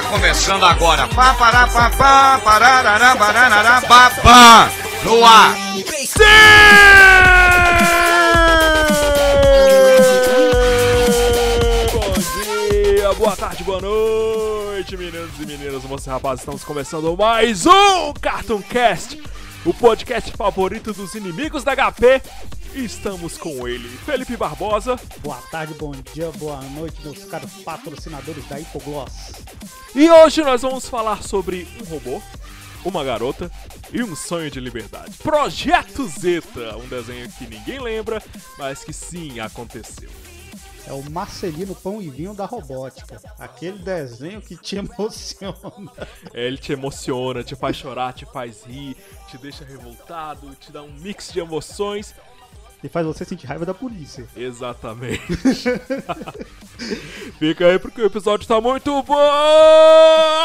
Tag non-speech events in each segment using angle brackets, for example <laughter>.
Tá começando agora. Pá, pará, pá, pá, pararará, bararará, pá, pá. No ar. Bom dia, boa tarde, boa noite, meninos e meninas, moças e rapazes. Estamos começando mais um Cartoon Cast, o podcast favorito dos inimigos da HP. Estamos com ele, Felipe Barbosa. Boa tarde, bom dia, boa noite, meus caros patrocinadores da Hipogloss. E hoje nós vamos falar sobre um robô, uma garota e um sonho de liberdade. Projeto Zeta, um desenho que ninguém lembra, mas que sim aconteceu. É o Marcelino Pão e Vinho da Robótica. Aquele desenho que te <laughs> emociona. É, Ele te emociona, te faz chorar, te faz rir, te deixa revoltado, te dá um mix de emoções. E faz você sentir raiva da polícia. Exatamente. <laughs> Fica aí porque o episódio tá muito bom!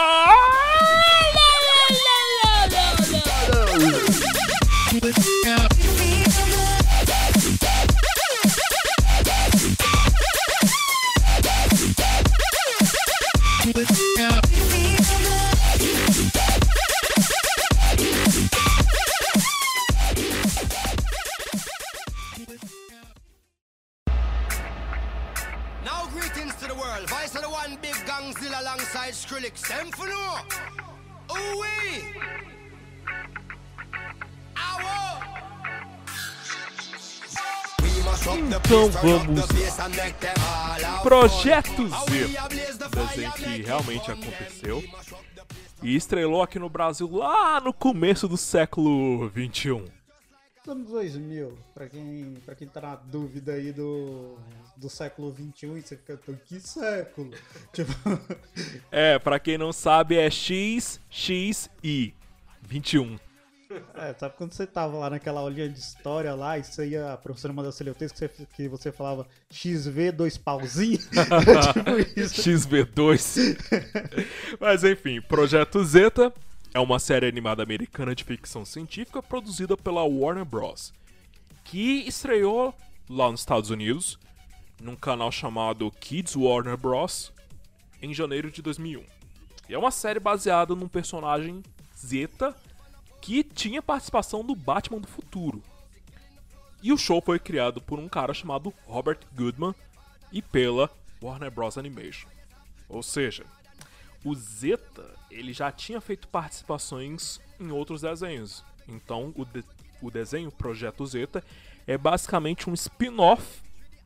Projeto Z, desenho que realmente aconteceu e estrelou aqui no Brasil lá no começo do século 21. Anos 2000, pra quem, pra quem tá na dúvida aí do, do século 21, e você fica, "Pô, que século? <laughs> tipo, É, pra quem não sabe é X, X, I. 21. <laughs> é, sabe quando você tava lá naquela aulinha de história lá, e você ia, a professora mandava você ler o texto, que você, que você falava XV, dois pauzinhos? <laughs> <laughs> tipo isso. XV2. Mas enfim, Projeto Zeta é uma série animada americana de ficção científica produzida pela Warner Bros. Que estreou lá nos Estados Unidos, num canal chamado Kids Warner Bros. em janeiro de 2001. E é uma série baseada num personagem Zeta que tinha participação do Batman do futuro. E o show foi criado por um cara chamado Robert Goodman e pela Warner Bros. Animation. Ou seja, o Zeta ele já tinha feito participações em outros desenhos. Então o, de- o desenho Projeto Zeta é basicamente um spin-off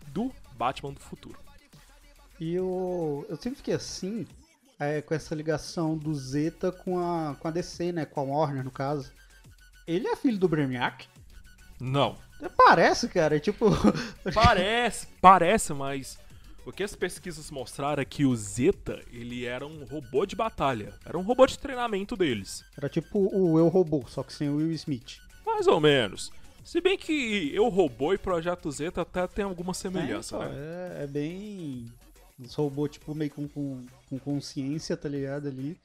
do Batman do futuro. E eu, eu sempre fiquei assim, é, com essa ligação do Zeta com a, com a DC, né? Com a Warner, no caso. Ele é filho do Brainiac? Não, Parece, cara. é Tipo. <laughs> parece, parece, mas o que as pesquisas mostraram é que o Zeta ele era um robô de batalha, era um robô de treinamento deles. Era tipo o Eu Robô, só que sem o Will Smith. Mais ou menos. Se bem que Eu Robô e Projeto Zeta até tem alguma semelhança, é, né? é, é bem. Os robôs, tipo, meio com, com, com consciência, tá ligado? Ali.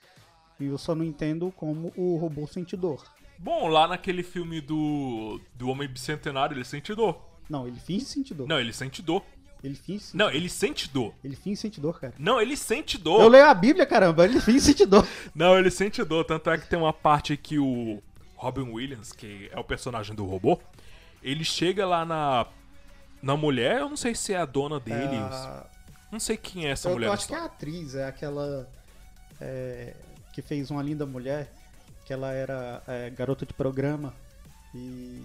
E eu só não entendo como o robô sente dor. Bom, lá naquele filme do, do Homem Bicentenário, ele sente dor. Não, ele finge sentir dor. Não, ele sente dor. Ele finge, Não, ele sente dor. ele finge sentir dor, cara. Não, ele sente Eu dor. leio a Bíblia, caramba. Ele finge sentir dor. <laughs> Não, ele sente dor. Tanto é que tem uma parte que o Robin Williams, que é o personagem do robô, ele chega lá na, na mulher, eu não sei se é a dona dele. Ah, Não sei quem é essa Eu, mulher. eu acho que é a atriz, é aquela é, que fez uma linda mulher, que ela era é, garota de programa e.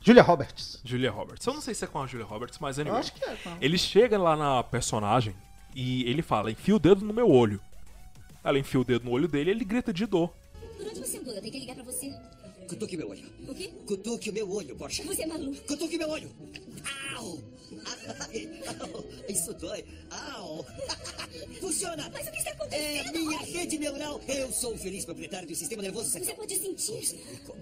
Julia Roberts. Julia Roberts. Eu não sei se é com a Julia Roberts, mas Eu anyway. acho que é. ela. Ele chega lá na personagem e ele fala: enfia o dedo no meu olho. Ela enfia o dedo no olho dele e ele grita de dor. Por onde você andou? Eu tenho que ligar pra você. Cutuque meu olho. O quê? Cutuque o meu olho, Porsche. Você é maluco. Cutuque meu olho. Au! Ai, au. Isso dói. Au! <laughs> Funciona! Mas o que está É acontecendo? minha rede neural. Eu sou o feliz proprietário do sistema nervoso Você central. pode sentir. Como?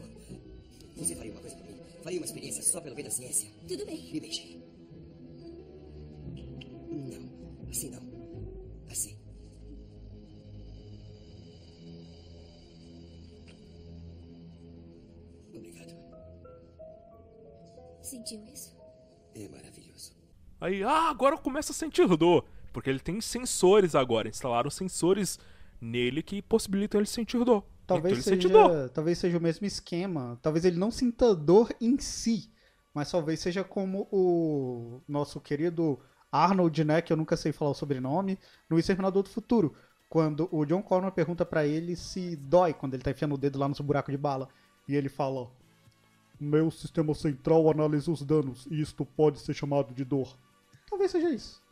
Você faria uma coisa por mim? Faria uma experiência só pelo bem da ciência? Tudo bem. Me beije. Não. Assim não. Assim. Obrigado. Sentiu isso? É maravilhoso. Aí, ah, agora eu começo a sentir dor. Porque ele tem sensores agora, instalaram sensores nele que possibilitam ele sentir dor. Talvez então ele sente dor. seja, talvez seja o mesmo esquema. Talvez ele não sinta dor em si, mas talvez seja como o nosso querido Arnold, né, que eu nunca sei falar o sobrenome, no Exterminador do Futuro, quando o John Connor pergunta pra ele se dói quando ele tá enfiando o dedo lá no seu buraco de bala, e ele fala: "Meu sistema central analisa os danos e isto pode ser chamado de dor". Talvez seja isso.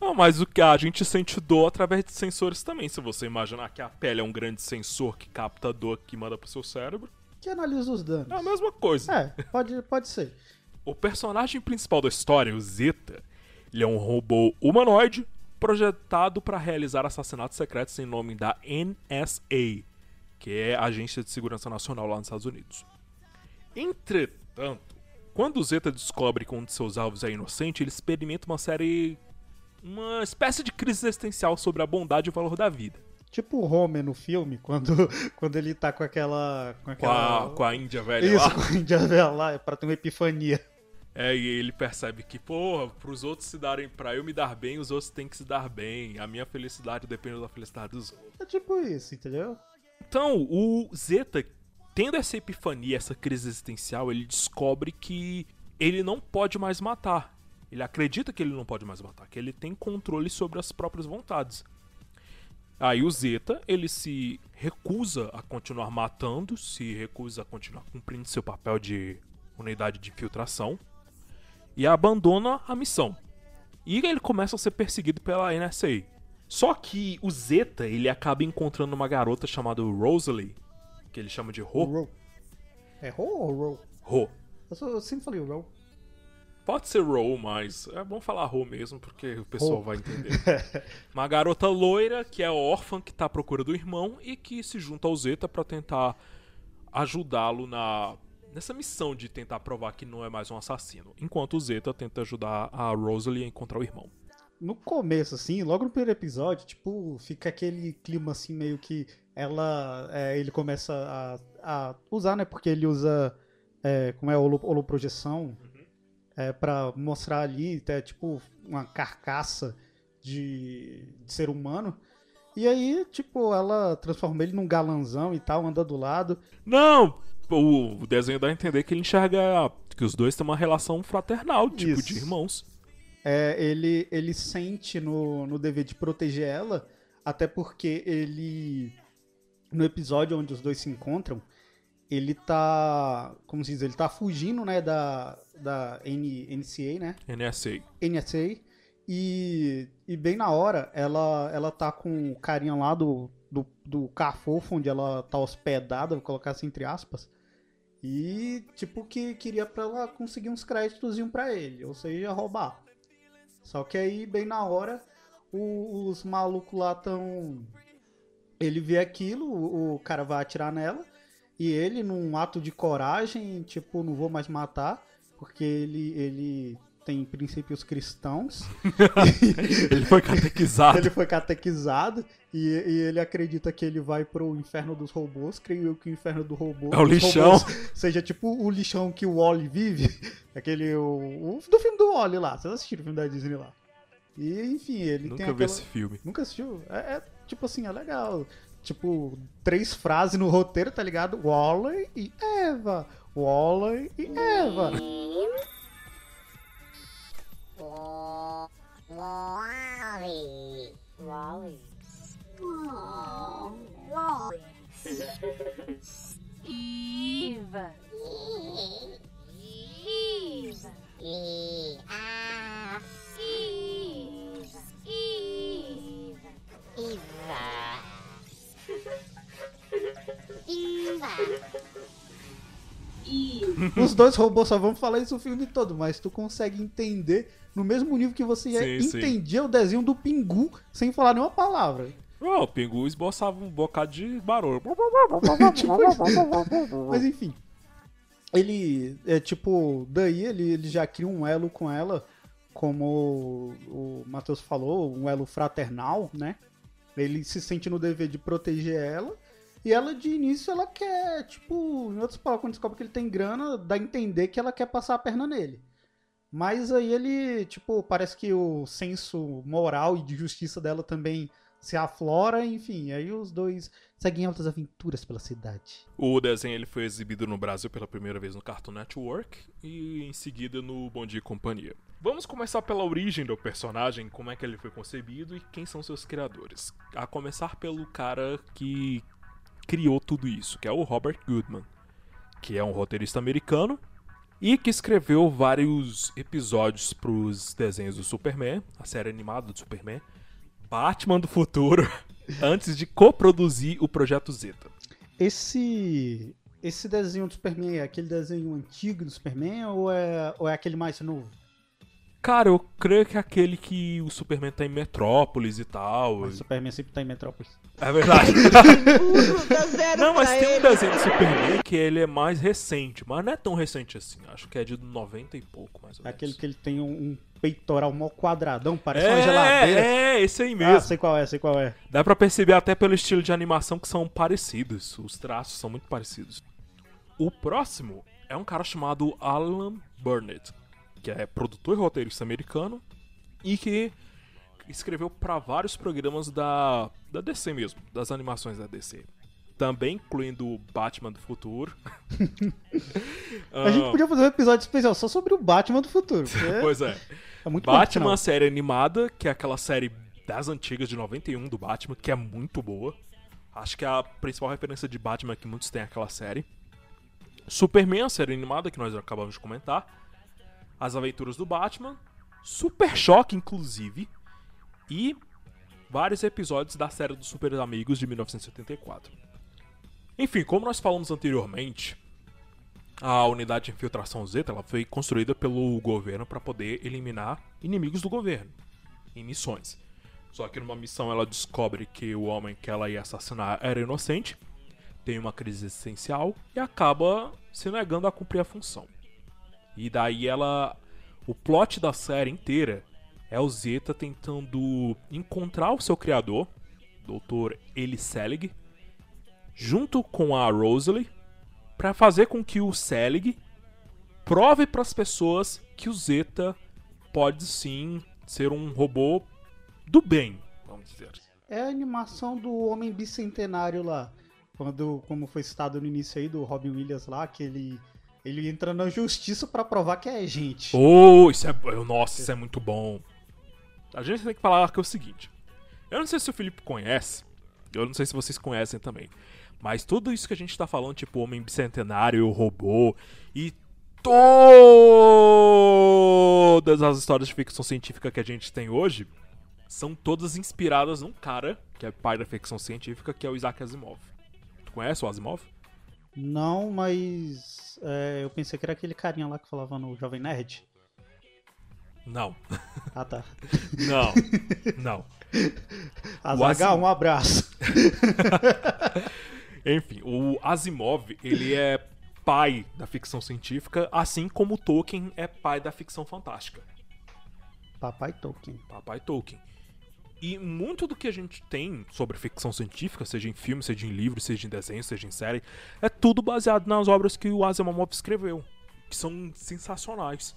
Não, mas o que a gente sente dor através de sensores também. Se você imaginar que a pele é um grande sensor que capta dor que manda pro seu cérebro, Que analisa os danos. é a mesma coisa. É, pode, pode ser. O personagem principal da história, o Zeta, ele é um robô humanoide projetado para realizar assassinatos secretos em nome da NSA, que é a Agência de Segurança Nacional lá nos Estados Unidos. Entretanto, quando o Zeta descobre que um de seus alvos é inocente, ele experimenta uma série. uma espécie de crise existencial sobre a bondade e o valor da vida. Tipo o Homer no filme, <laughs> quando, quando ele tá com aquela. Com Com aquela... a, com a Índia velha Isso, lá. <laughs> com a Índia velha lá, é pra ter uma epifania. É, e ele percebe que, porra, pros outros se darem. pra eu me dar bem, os outros têm que se dar bem. A minha felicidade depende da felicidade dos outros. É tipo isso, entendeu? Então, o Zeta, tendo essa epifania, essa crise existencial, ele descobre que ele não pode mais matar. Ele acredita que ele não pode mais matar, que ele tem controle sobre as próprias vontades. Aí o Zeta, ele se recusa a continuar matando, se recusa a continuar cumprindo seu papel de unidade de infiltração e abandona a missão. E ele começa a ser perseguido pela NSA. Só que o Zeta, ele acaba encontrando uma garota chamada Rosalie, que ele chama de Ro. Roll. É roll ou roll? Ro. Eu, só- eu sempre falei roll. Pode ser Ro, mas é bom falar Ro mesmo, porque o pessoal Ro. vai entender. <laughs> uma garota loira que é órfã, que tá à procura do irmão e que se junta ao Zeta pra tentar ajudá-lo na nessa missão de tentar provar que não é mais um assassino. Enquanto o Zeta tenta ajudar a Rosalie a encontrar o irmão. No começo, assim, logo no primeiro episódio, tipo, fica aquele clima assim, meio que ela. é, ele começa a, a usar, né? Porque ele usa. É, como é holo, holoprojeção. É, pra mostrar ali, é, tipo, uma carcaça de, de ser humano. E aí, tipo, ela transforma ele num galanzão e tal, anda do lado. Não! O o desenho dá a entender que ele enxerga que os dois têm uma relação fraternal, tipo Isso. de irmãos. É, ele, ele sente no, no dever de proteger ela, até porque ele. No episódio onde os dois se encontram, ele tá. Como se diz? Ele tá fugindo, né, da, da N, NCA, né? NSA. NSA. E, e bem na hora, ela, ela tá com o carinha lá do, do, do Cafofo, onde ela tá hospedada, vou colocar assim entre aspas. E, tipo, que queria pra ela conseguir uns créditos pra ele, ou seja, roubar. Só que aí, bem na hora, o- os malucos lá tão. Ele vê aquilo, o, o cara vai atirar nela. E ele, num ato de coragem, tipo, não vou mais matar, porque ele, ele tem princípios cristãos. <laughs> Ele foi catequizado. ele foi catequizado e, e ele acredita que ele vai pro inferno dos robôs. Creio eu que o inferno do robô, É o lixão. seja tipo o lixão que o Wally vive. <laughs> Aquele. O, o- do filme do Wally lá. Vocês assistiram o filme da Disney lá? E enfim, ele tem Nunca vi esse filme. Nunca assistiu? É, é, tipo assim, é legal. Tipo, três frases no roteiro, tá ligado? Wally e Eva. Wally e Eva. Wally. Wally. Eva. Eva. E a <laughs> Os dois robôs só vão falar isso o filme todo, mas tu consegue entender no mesmo nível que você Sim, sim. entendia o desenho do Pingu sem falar nenhuma palavra. Oh, o Pingu esboçava um bocado de barulho. <laughs> Tipo. Mas enfim. Ele, é tipo, daí ele, ele já cria um elo com ela, como o Matheus falou, um elo fraternal, né? Ele se sente no dever de proteger ela. E ela, de início, ela quer, tipo, em outras palavras, quando descobre que ele tem grana, dá a entender que ela quer passar a perna nele. Mas aí ele, tipo, parece que o senso moral e de justiça dela também se aflora, enfim. Aí os dois seguem altas aventuras pela cidade. O desenho ele foi exibido no Brasil pela primeira vez no Cartoon Network e em seguida no Bom Dia e Companhia. Vamos começar pela origem do personagem, como é que ele foi concebido e quem são seus criadores. A começar pelo cara que criou tudo isso, que é o Robert Goodman, que é um roteirista americano e que escreveu vários episódios para os desenhos do Superman, a série animada do Superman, Batman do futuro, <laughs> antes de coproduzir o projeto Zeta. Esse esse desenho do Superman é aquele desenho antigo do Superman ou é, ou é aquele mais novo? Cara, eu creio que é aquele que o Superman tá em Metrópolis e tal. O Superman sempre tá em Metrópolis. É verdade. Não, mas tem um ele. desenho do Superman que ele é mais recente, mas não é tão recente assim. Acho que é de 90 e pouco, mais ou É menos. aquele que ele tem um, um peitoral mó quadradão, parece uma é, geladeira. é, esse aí Ah, mesmo. sei qual é, sei qual é. Dá pra perceber até pelo estilo de animação que são parecidos. Os traços são muito parecidos. O próximo é um cara chamado Alan Burnett, que é produtor e roteirista americano e que escreveu pra vários programas da, da DC mesmo, das animações da DC. Também incluindo o Batman do Futuro. <laughs> A gente podia fazer um episódio especial só sobre o Batman do futuro. <laughs> Pois é. é muito Batman, a série animada, que é aquela série das antigas de 91 do Batman, que é muito boa. Acho que é a principal referência de Batman que muitos têm é aquela série. Superman, a série animada que nós acabamos de comentar. As Aventuras do Batman. Super Choque, inclusive. E vários episódios da série dos Super Amigos de 1974. Enfim, como nós falamos anteriormente, a unidade de infiltração Zeta ela foi construída pelo governo para poder eliminar inimigos do governo em missões. Só que numa missão ela descobre que o homem que ela ia assassinar era inocente, tem uma crise existencial e acaba se negando a cumprir a função. E daí ela. O plot da série inteira é o Zeta tentando encontrar o seu criador, Dr. Eli Selig, junto com a Rosalie, para fazer com que o Selig prove para as pessoas que o Zeta pode sim ser um robô do bem, vamos dizer. É a animação do Homem Bicentenário lá. Quando, como foi citado no início aí, do Robin Williams lá, que ele, ele entra na justiça pra provar que é gente. Oh, isso é. Nossa, isso é muito bom. A gente tem que falar que é o seguinte. Eu não sei se o Felipe conhece. Eu não sei se vocês conhecem também. Mas tudo isso que a gente tá falando, tipo Homem Bicentenário, o robô e todas as histórias de ficção científica que a gente tem hoje são todas inspiradas num cara que é pai da ficção científica, que é o Isaac Asimov. Tu conhece o Asimov? Não, mas é, eu pensei que era aquele carinha lá que falava no Jovem Nerd. Não. Ah, tá. <laughs> Não. Não. Azagal, Asimov. um abraço. <laughs> Enfim, o Asimov, ele é pai da ficção científica, assim como o Tolkien é pai da ficção fantástica. Papai Tolkien. Papai Tolkien. E muito do que a gente tem sobre ficção científica, seja em filme, seja em livro, seja em desenho, seja em série, é tudo baseado nas obras que o Asimov escreveu, que são sensacionais.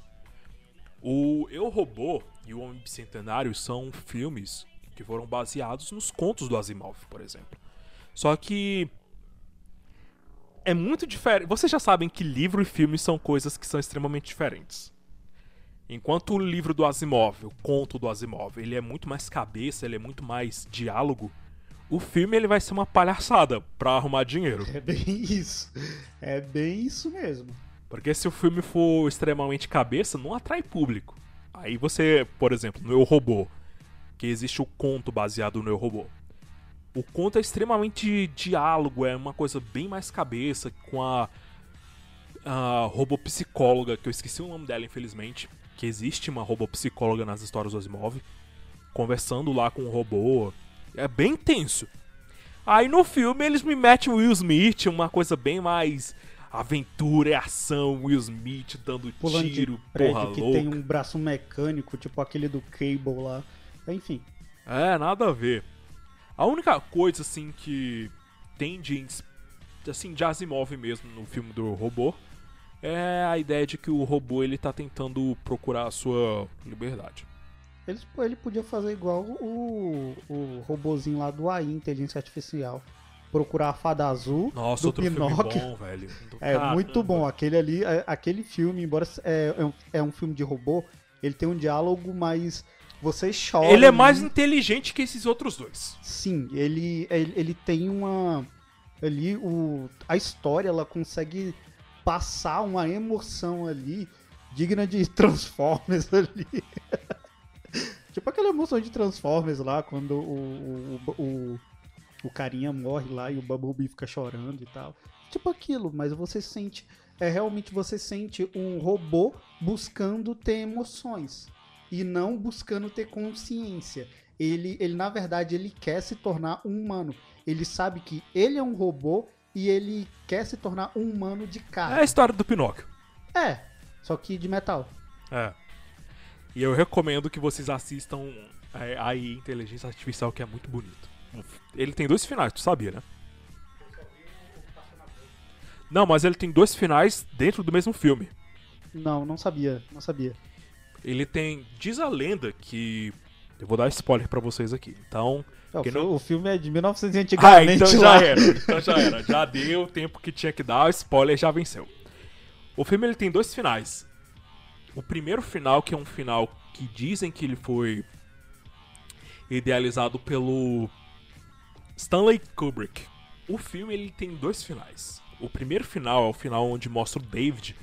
O Eu Robô e o Homem Bicentenário são filmes que foram baseados nos contos do Asimov, por exemplo. Só que é muito diferente. Vocês já sabem que livro e filme são coisas que são extremamente diferentes. Enquanto o livro do Asimov, o conto do Asimov, ele é muito mais cabeça, ele é muito mais diálogo, o filme ele vai ser uma palhaçada pra arrumar dinheiro. É bem isso. É bem isso mesmo. Porque se o filme for extremamente cabeça, não atrai público. Aí você, por exemplo, no Eu Robô, que existe o conto baseado no Eu Robô. O conto é extremamente diálogo, é uma coisa bem mais cabeça, com a, a robopsicóloga, que eu esqueci o nome dela, infelizmente, que existe uma robopsicóloga nas histórias do Asimov, conversando lá com o robô. É bem tenso. Aí no filme eles me metem o Will Smith, uma coisa bem mais aventura e ação, Will Smith dando Pulando tiro, de prédio porra que louca. tem um braço mecânico, tipo aquele do Cable lá. Enfim. É, nada a ver. A única coisa, assim, que tem de, assim, de Asimov mesmo no filme do robô é a ideia de que o robô ele tá tentando procurar a sua liberdade. Ele, ele podia fazer igual o, o robozinho lá do AI, Inteligência Artificial. Procurar a fada azul Nossa, do outro Pinóquio. filme bom, velho. É Caramba. muito bom. Aquele ali, é- aquele filme, embora é, é um, é um filme de robô, ele tem um diálogo mais. Você chora. Ele é mais inteligente que esses outros dois. Sim, ele, ele, ele tem uma. Ali, o, a história, ela consegue passar uma emoção ali digna de Transformers <laughs> ali. tipo aquela emoção de Transformers lá, quando o, o, o, o carinha morre lá e o Bumblebee fica chorando e tal. Tipo aquilo, mas você sente. É realmente você sente um robô buscando ter emoções e não buscando ter consciência. Ele, ele na verdade, ele quer se tornar um humano. Ele sabe que ele é um robô e ele quer se tornar um humano de É a carne. história do Pinóquio. É, só que de metal. É. E eu recomendo que vocês assistam é, a AI Inteligência Artificial, que é muito bonito. Ele tem dois finais, tu sabia, né? Não, mas ele tem dois finais dentro do mesmo filme. Não, não sabia, não sabia. Ele tem. Diz a lenda que. Eu vou dar spoiler pra vocês aqui. Então. É, não- o filme é de 1900 <laughs> Ah, então lá. já era. Então já era. Já deu o tempo que tinha que dar, o spoiler já venceu. O filme ele tem dois finais. O primeiro final, que é um final que dizem que ele foi idealizado pelo Stanley Kubrick. O filme ele tem dois finais. O primeiro final é o final onde mostra o David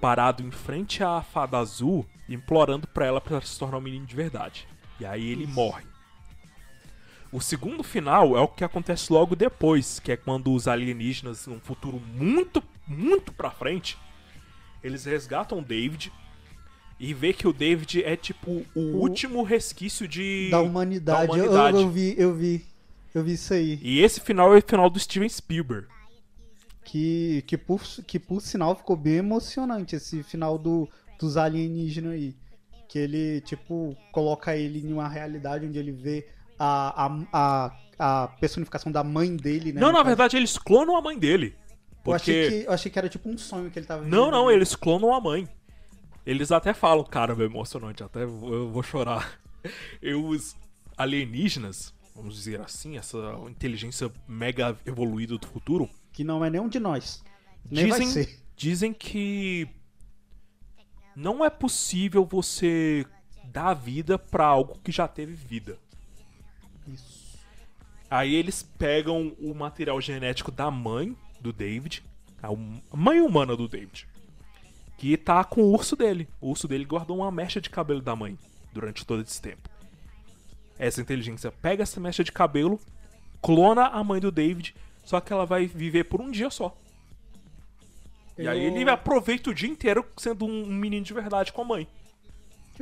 parado em frente à fada azul, implorando pra ela pra se tornar um menino de verdade. E aí ele morre. O segundo final é o que acontece logo depois, que é quando os alienígenas, num futuro muito, muito pra frente, eles resgatam o David e vê que o David é tipo o, último resquício de Da humanidade. da Eu- humanidade. Eu, eu vi, eu vi. Eu vi isso aí. E esse final é o final do Steven Spielberg. Que, que, por, que por sinal ficou bem emocionante esse final do, dos alienígenas aí. Que ele, tipo, coloca ele em uma realidade onde ele vê a, a, a, a personificação da mãe dele, né? não, na caso. verdade eles clonam a mãe dele. Eu achei, Porque que, eu achei que era tipo um sonho que ele tava Não, vivendo. não, eles clonam a mãe. Eles até falam, cara, é emocionante, até eu vou chorar. <laughs> E os alienígenas, vamos dizer assim, essa inteligência mega evoluída do futuro, Que não é nenhum de nós. Nem vai dizem, ser. dizem que não é possível você dar vida pra algo que já teve vida. Isso. Aí eles pegam o material genético da mãe do David, a hum- a mãe humana do David, que tá com o urso dele. O urso dele guardou uma mecha de cabelo da mãe durante todo esse tempo. Essa inteligência pega essa mecha de cabelo, clona a mãe do David, só que ela vai viver por um dia só. E aí Eu- ele aproveita o dia inteiro sendo um menino de verdade com a mãe.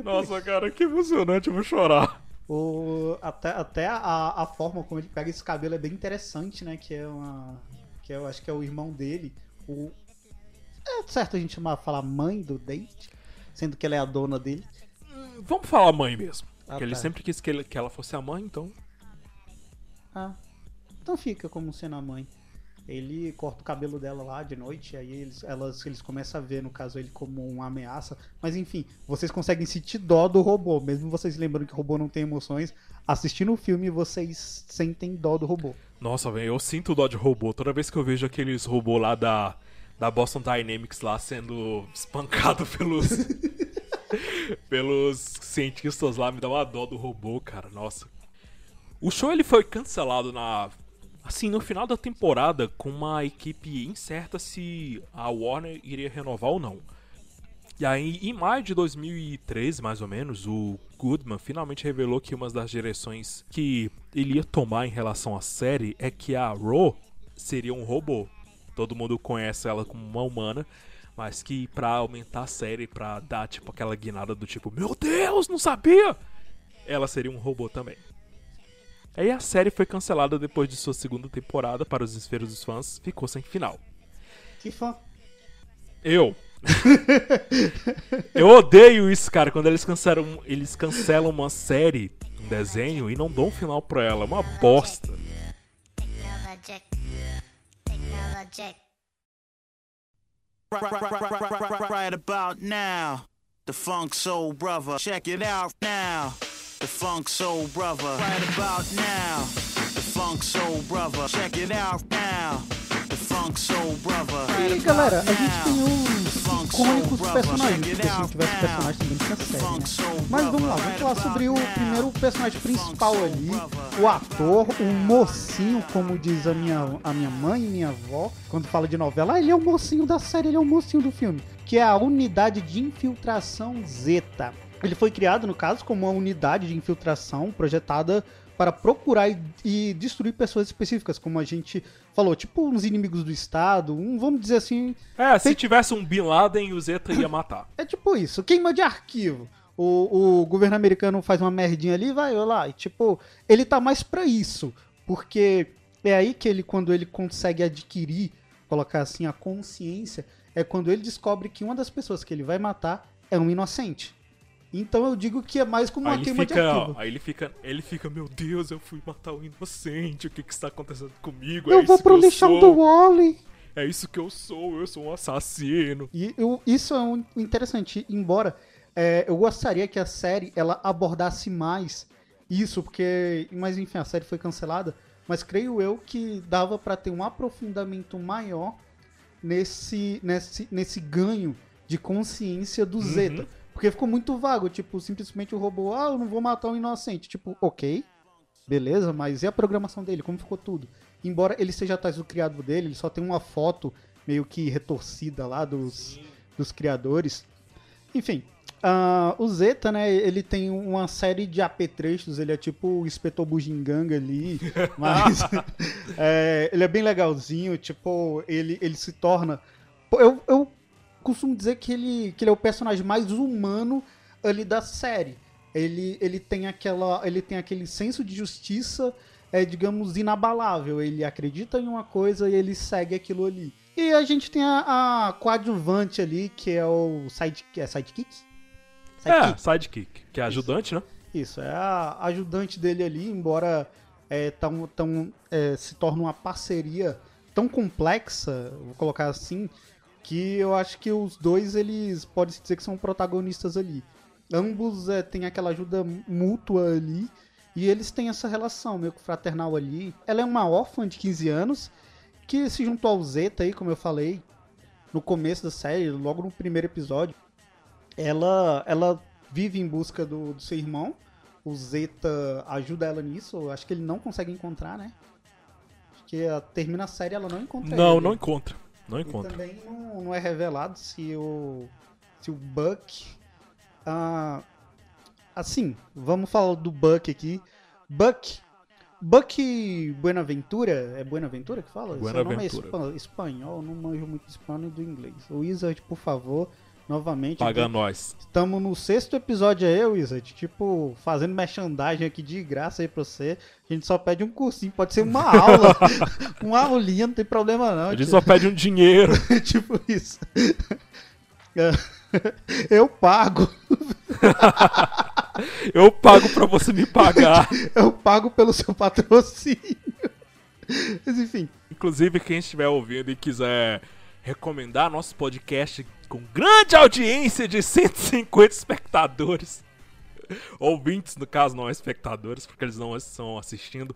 Nossa, cara, que emocionante, eu vou chorar. O, até até a, a forma como ele pega esse cabelo é bem interessante, né? Que é uma. Que eu acho que é o irmão dele. O, é certo a gente chamar, falar mãe do David, sendo que ela é a dona dele. Vamos falar mãe mesmo. Ah, porque ele tá. sempre quis que, ele- que ela fosse a mãe, então. Ah, então fica como sendo a mãe. Ele corta o cabelo dela lá de noite, aí eles, elas, eles começam a ver, no caso, ele como uma ameaça. Mas enfim, vocês conseguem sentir dó do robô. Mesmo vocês lembrando que o robô não tem emoções, assistindo o filme vocês sentem dó do robô. Nossa, velho, eu sinto dó de robô. Toda vez que eu vejo aqueles robôs lá da, da Boston Dynamics lá sendo espancado <laughs> pelos. <laughs> pelos cientistas lá, me dá uma dó do robô, cara. Nossa. O show ele foi cancelado na. Assim, no final da temporada, com uma equipe incerta se a Warner iria renovar ou não. E aí, em maio de 2013, mais ou menos, o Goodman finalmente revelou que uma das direções que ele ia tomar em relação à série é que a Ro seria um robô. Todo mundo conhece ela como uma humana, mas que pra aumentar a série, pra dar tipo aquela guinada do tipo, meu Deus, não sabia! Ela seria um robô também. Aí a série foi cancelada depois de sua segunda temporada para os esferos dos fãs, ficou sem final. Que fã. Eu. <laughs> eu odeio isso, cara, quando eles cancelam, eles cancelam uma série, um desenho, e não dão um final pra ela. É uma bosta. Right about now. The Funk Soul Brother. Check it out now. The Funk Soul Brother. Right about now. The Funk Soul Brother. Check it out now. The Funk Soul Brother. Right E galera, a gente tem os icônicos personagens, porque se não tivesse personagem também tinha série, né? Mas vamos lá, vamos falar sobre o primeiro personagem principal ali, o ator, o mocinho, como diz a minha, a minha mãe e minha avó, quando fala de novela, ah, ele é o mocinho da série, ele é o mocinho do filme, que é a unidade de infiltração Zeta. Ele foi criado, no caso, como uma unidade de infiltração projetada para procurar e, e destruir pessoas específicas, como a gente falou, tipo uns inimigos do Estado, um, vamos dizer assim, É, se Tem- tivesse um Bin Laden, o Zeta ia matar. é tipo isso, queima de arquivo. O, o governo americano faz uma merdinha ali, vai lá. E tipo, ele tá mais pra isso. Porque é aí que ele, quando ele consegue adquirir, colocar assim, a consciência, é quando ele descobre que uma das pessoas que ele vai matar é um inocente. Então eu digo que é mais como Aí uma ele queima de fica, arquivo. aí ele fica, ele fica, meu Deus, eu fui matar o inocente, o que que está acontecendo comigo? Eu é vou pro lixão do Wally. É isso que eu sou, eu sou um assassino. E eu- isso é um interessante, embora é, eu gostaria que a série ela abordasse mais isso, porque, mas enfim, a série foi cancelada, mas creio eu que dava pra ter um aprofundamento maior nesse, nesse, nesse ganho de consciência do Zeta. Porque ficou muito vago, tipo, simplesmente o robô, ah, eu não vou matar um inocente. Tipo, ok, beleza, mas e a programação dele? Como ficou tudo? Embora ele seja atrás do criado dele, ele só tem uma foto meio que retorcida lá dos, dos criadores. Enfim, ah, o Zeta, né, ele tem uma série de apetrechos, ele é tipo o Inspetor Bujinganga ali, <laughs> mas <laughs> é, ele é bem legalzinho, tipo, ele, ele se torna... Eu, eu costumo dizer que ele, que ele é o personagem mais humano ali da série. Ele, ele, tem, aquela, ele tem aquele senso de justiça, é, digamos, inabalável. Ele acredita em uma coisa e ele segue aquilo ali. E a gente tem a, a coadjuvante ali, que é o sidekick. É sidekick? É, sidekick, que é ajudante, né? Isso, é a ajudante dele ali, embora é, tão, tão, é, se torne uma parceria tão complexa, vou colocar assim, que eu acho que os dois, eles pode-se dizer que são protagonistas ali. Ambos é, têm aquela ajuda mútua ali, e eles têm essa relação meio que fraternal ali. Ela é uma órfã de 15 anos, que se juntou ao Zeta aí, como eu falei, no começo da série, logo no primeiro episódio. Ela, ela vive em busca do, do seu irmão. O Zeta ajuda ela nisso. Eu Acho que ele não consegue encontrar, né? Acho que termina a série e ela não encontra Não, ele. não encontra. Não E encontra. também não, não é revelado se o, se o Buck. ah, assim, vamos falar do Buck aqui. Buck. Buck Buenaventura. É Buenaventura que fala? Seu nome é Buenaventura. espa- espanhol, não manjo muito espanhol e do inglês. O Wizard, por favor, novamente. Paga nós. Estamos no sexto episódio aí, Wizard. Tipo, fazendo merchandising aqui de graça aí pra você. A gente só pede um cursinho, pode ser uma <laughs> aula. uma aulinha, não tem problema não. A gente tio. só pede um dinheiro. <laughs> tipo isso. Eu pago. <laughs> Eu pago pra você me pagar. Eu pago pelo seu patrocínio. Mas enfim. Inclusive, quem estiver ouvindo e quiser recomendar nosso podcast com grande audiência de 150 espectadores, ouvintes, no caso, não espectadores, porque eles não estão assistindo.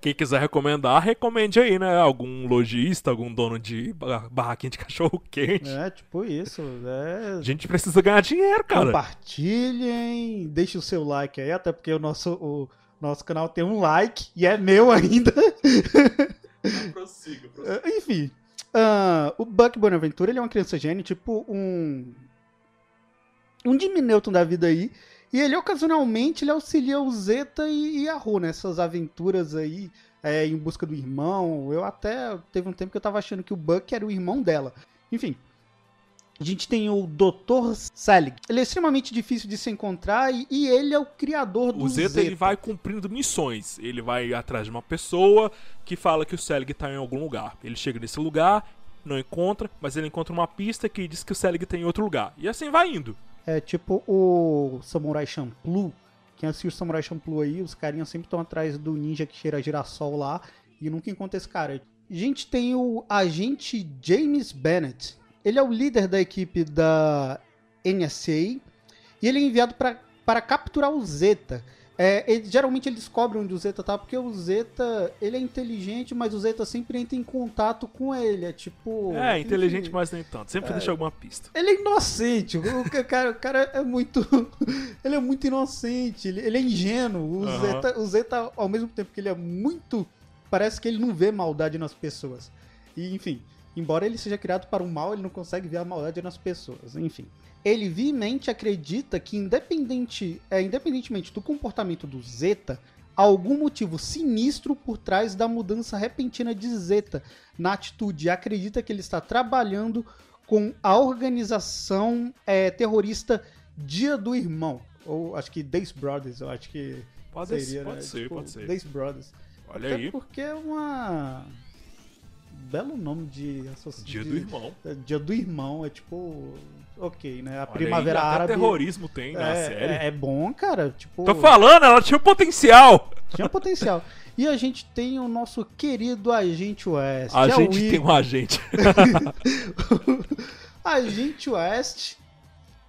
Quem quiser recomendar, recomende aí, né? Algum lojista, algum dono de ba- barraquinha de cachorro quente. É, tipo isso. É... A gente precisa ganhar dinheiro, cara. Compartilhem, deixe o seu like aí, até porque o nosso, o nosso canal tem um like e é meu ainda. Prossiga, Ah, <laughs> Enfim, ah, o Buck Bonaventura ele é uma criança gênio, tipo um. Um Jimmy Neutron da vida aí. E ele ocasionalmente ele auxilia o Zeta e, e a Ru nessas aventuras aí é, em busca do irmão. Eu até teve um tempo que eu tava achando que o Buck era o irmão dela. Enfim. A gente tem o Dr. Selig. Ele é extremamente difícil de se encontrar e, e ele é o criador do O Zeta, ele vai cumprindo missões. Ele vai atrás de uma pessoa que fala que o Selig tá em algum lugar. Ele chega nesse lugar, não encontra, mas ele encontra uma pista que diz que o Selig tá em outro lugar. E assim vai indo. É tipo o Samurai Champloo. Quem assistiu o Samurai Champloo aí, os carinhas sempre estão atrás do ninja que cheira girassol lá e nunca encontra esse cara. A gente tem o agente James Bennett. Ele é o líder da equipe da NSA e ele é enviado pra, para capturar o Zeta. É, ele- geralmente ele descobre onde o Zeta tá, porque o Zeta, ele é inteligente, mas o Zeta sempre entra em contato com ele, é tipo... É, inteligente, mas nem tanto. Sempre deixa alguma pista. Ele é inocente, o ca- cara, o cara é muito. <laughs> Ele é muito inocente, ele, ele é ingênuo. O, Aham. Zeta, o Zeta, ao mesmo tempo que ele é muito. Parece que ele não vê maldade nas pessoas. E, enfim, embora ele seja criado para o mal, ele não consegue ver a maldade nas pessoas. Enfim. Ele viamente acredita que, independente, é, independentemente do comportamento do Zeta, há algum motivo sinistro por trás da mudança repentina de Zeta na atitude. E acredita que ele está trabalhando com a organização é, terrorista Dia do Irmão. Ou acho que Days Brothers, eu acho que Pode, seria, pode né? ser, Tipo, pode ser. Days Brothers. Olha Até aí. porque é uma. Belo nome de associação. Dia do irmão. Dia do Irmão, é tipo. Ok, né? A Olha Primavera aí, até Árabe. terrorismo tem na é, série. é, é bom, cara. Tipo, Tô falando, ela tinha potencial. tinha potencial. E a gente tem o nosso querido Agente West. A é o gente tem um agente. <laughs> Agente West,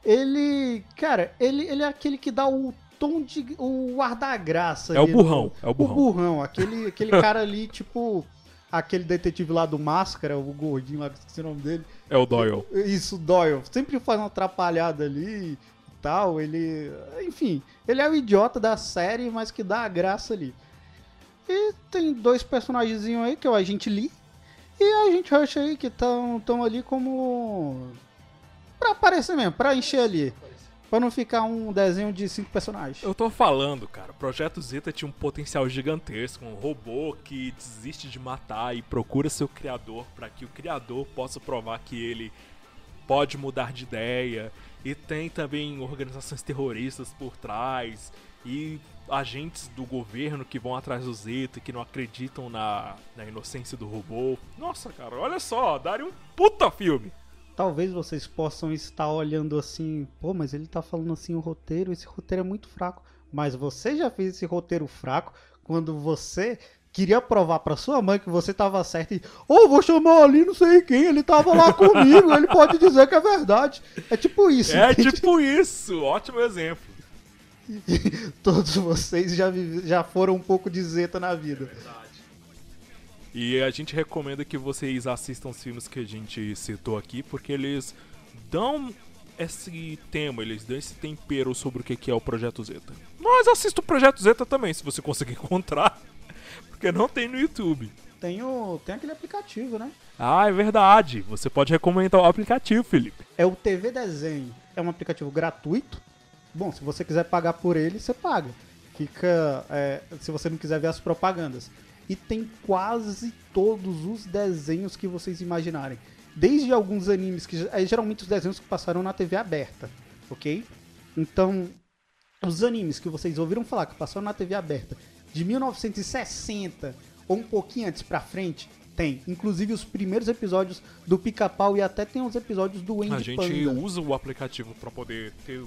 ele. Cara, ele, ele é aquele que dá o tom de. o ar da graça. É o no- burrão, é o O burrão. burrão, aquele, aquele cara ali, tipo. Aquele detetive lá do Máscara, o gordinho lá, que esqueci o nome dele. É o Doyle. Isso, Doyle. Sempre faz uma atrapalhada ali e tal. Ele. Enfim, ele é o idiota da série, mas que dá a graça ali. E tem dois personagens aí, que é o Agente Lee e a Agente Rush aí, que estão ali como. Pra aparecer mesmo, pra encher ali. Pra não ficar um desenho de cinco personagens. Eu tô falando, cara, Projeto Zeta tinha um potencial gigantesco, um robô que desiste de matar e procura seu criador para que o criador possa provar que ele pode mudar de ideia. E tem também organizações terroristas por trás e agentes do governo que vão atrás do Zeta, que não acreditam na, na inocência do robô. Nossa, cara, olha só, daria um puta filme. Talvez vocês possam estar olhando assim, pô, mas ele tá falando assim o roteiro, esse roteiro é muito fraco. Mas você já fez esse roteiro fraco quando você queria provar pra sua mãe que você tava certo e, ô, vou chamar ali não sei quem, ele tava lá comigo, ele pode dizer que é verdade. É tipo isso. É entende? tipo isso, ótimo exemplo. <laughs> Todos vocês já, já foram um pouco de zeta na vida. E a gente recomenda que vocês assistam os filmes que a gente citou aqui, porque eles dão esse tema, eles dão esse tempero sobre o que é o Projeto Zeta. Mas assista o Projeto Zeta também, se você <laughs> conseguir encontrar, porque não tem no YouTube. Tem, o, tem aquele aplicativo, né? Ah, é verdade. Você pode recomendar o aplicativo, Felipe. É o TV Desenho. É um aplicativo gratuito. Bom, se você quiser pagar por ele, você paga. Fica. é, se você não quiser ver as propagandas. E tem quase todos os desenhos que vocês imaginarem. Desde alguns animes que. É, geralmente os desenhos que passaram na TV aberta. Ok? Então. Os animes que vocês ouviram falar que passaram na TV aberta de 1960 ou um pouquinho antes pra frente, tem. Inclusive os primeiros episódios do Pica-Pau e até tem os episódios do Wendy A gente Panda. usa o aplicativo pra poder ter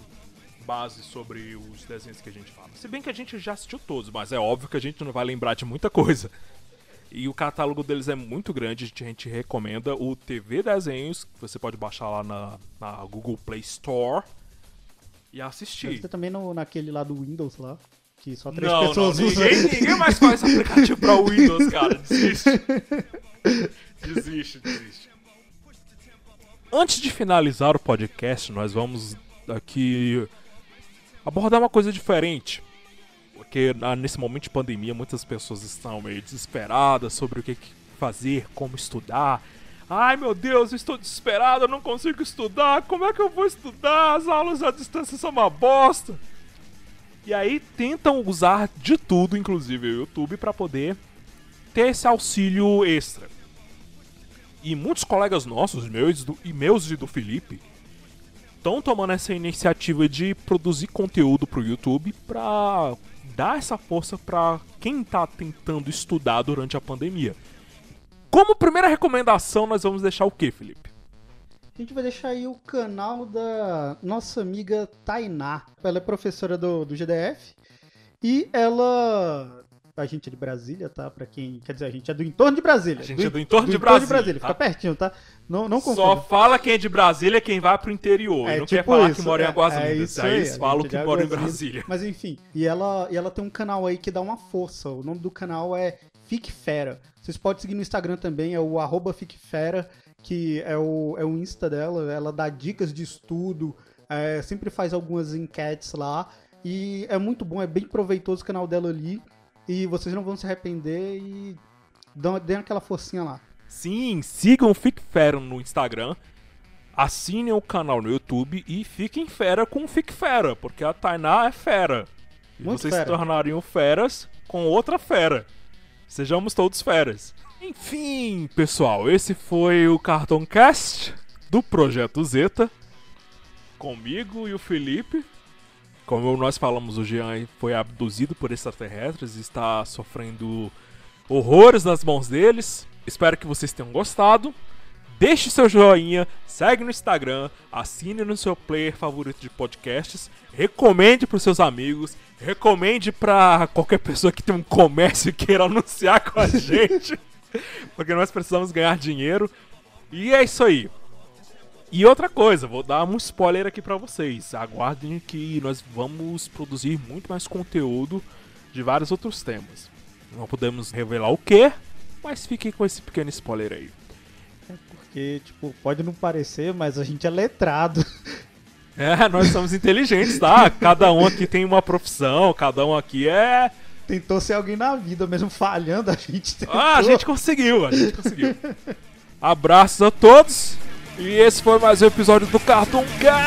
base sobre os desenhos que a gente fala. Se bem que a gente já assistiu todos, mas é óbvio que a gente não vai lembrar de muita coisa. E o catálogo deles é muito grande, a gente recomenda o TV Desenhos, que você pode baixar lá na, na Google Play Store e assistir. Ter também no, naquele lá do Windows lá, que só três Não, não, pessoas usam. ninguém, ninguém mais faz aplicativo pra Windows, cara. Desiste. Desiste, desiste. Antes de finalizar o podcast, nós vamos aqui abordar uma coisa diferente. Porque ah, nesse momento de pandemia, muitas pessoas estão meio desesperadas sobre o que fazer, como estudar. Ai meu Deus, eu estou desesperado, não consigo estudar. Como é que eu vou estudar? As aulas à distância são uma bosta. E aí tentam usar de tudo, inclusive o YouTube, para poder ter esse auxílio extra. E muitos colegas nossos, meus, e meus e do Felipe, estão tomando essa iniciativa de produzir conteúdo pro YouTube pra dar essa força pra quem tá tentando estudar durante a pandemia. Como primeira recomendação, nós vamos deixar o que, Felipe? A gente vai deixar aí o canal da nossa amiga Tainá. Ela é professora do, do GDF e ela a gente é de Brasília, tá? Pra quem. Quer dizer, a gente é do entorno de Brasília. A gente é do entorno de Brasília, Fica tá? pertinho, tá? Não, não Só confunda. fala quem é de Brasília quem vai pro interior. É não quer tipo falar isso, que mora em é- Águas é Lindas. isso Aí aí, eles falam que é de mora em. Brasília. Mas enfim, e ela, e ela tem um canal aí que dá uma força. O nome do canal é Fique Fera. Vocês podem seguir no Instagram também, é o arroba Fique Fera, que é o, é o Insta dela. Ela dá dicas de estudo, é, sempre faz algumas enquetes lá. E é muito bom, é bem proveitoso o canal dela ali. E vocês não vão se arrepender e dão, deem aquela forcinha lá. Sim, sigam o Fique Fera no Instagram. Assinem o canal no YouTube e fiquem fera com o Fique Fera, porque a Tainá é fera. E Muito vocês fera. se tornariam feras com outra fera. Sejamos todos feras. Enfim, pessoal, esse foi o Cartoon Cast do Projeto Zeta. Comigo e o Felipe. Como nós falamos, o Jean foi abduzido por extraterrestres e está sofrendo horrores nas mãos deles. Espero que vocês tenham gostado. Deixe seu joinha, segue no Instagram, assine no seu player favorito de podcasts, recomende para seus amigos, recomende para qualquer pessoa que tem um comércio e queira anunciar com a <laughs> gente, porque nós precisamos ganhar dinheiro. E é isso aí. E outra coisa, vou dar um spoiler aqui pra vocês. Aguardem que nós vamos produzir muito mais conteúdo de vários outros temas. Não podemos revelar o que, mas fiquem com esse pequeno spoiler aí. Porque, tipo, pode não parecer, mas a gente é letrado. <laughs> É, nós somos inteligentes, tá? Cada um aqui tem uma profissão, cada um aqui é. Tentou ser alguém na vida, mesmo falhando, a gente tentou. Ah, a gente conseguiu, a gente conseguiu. Abraços a todos. E esse foi mais um episódio do Cartoon Cast!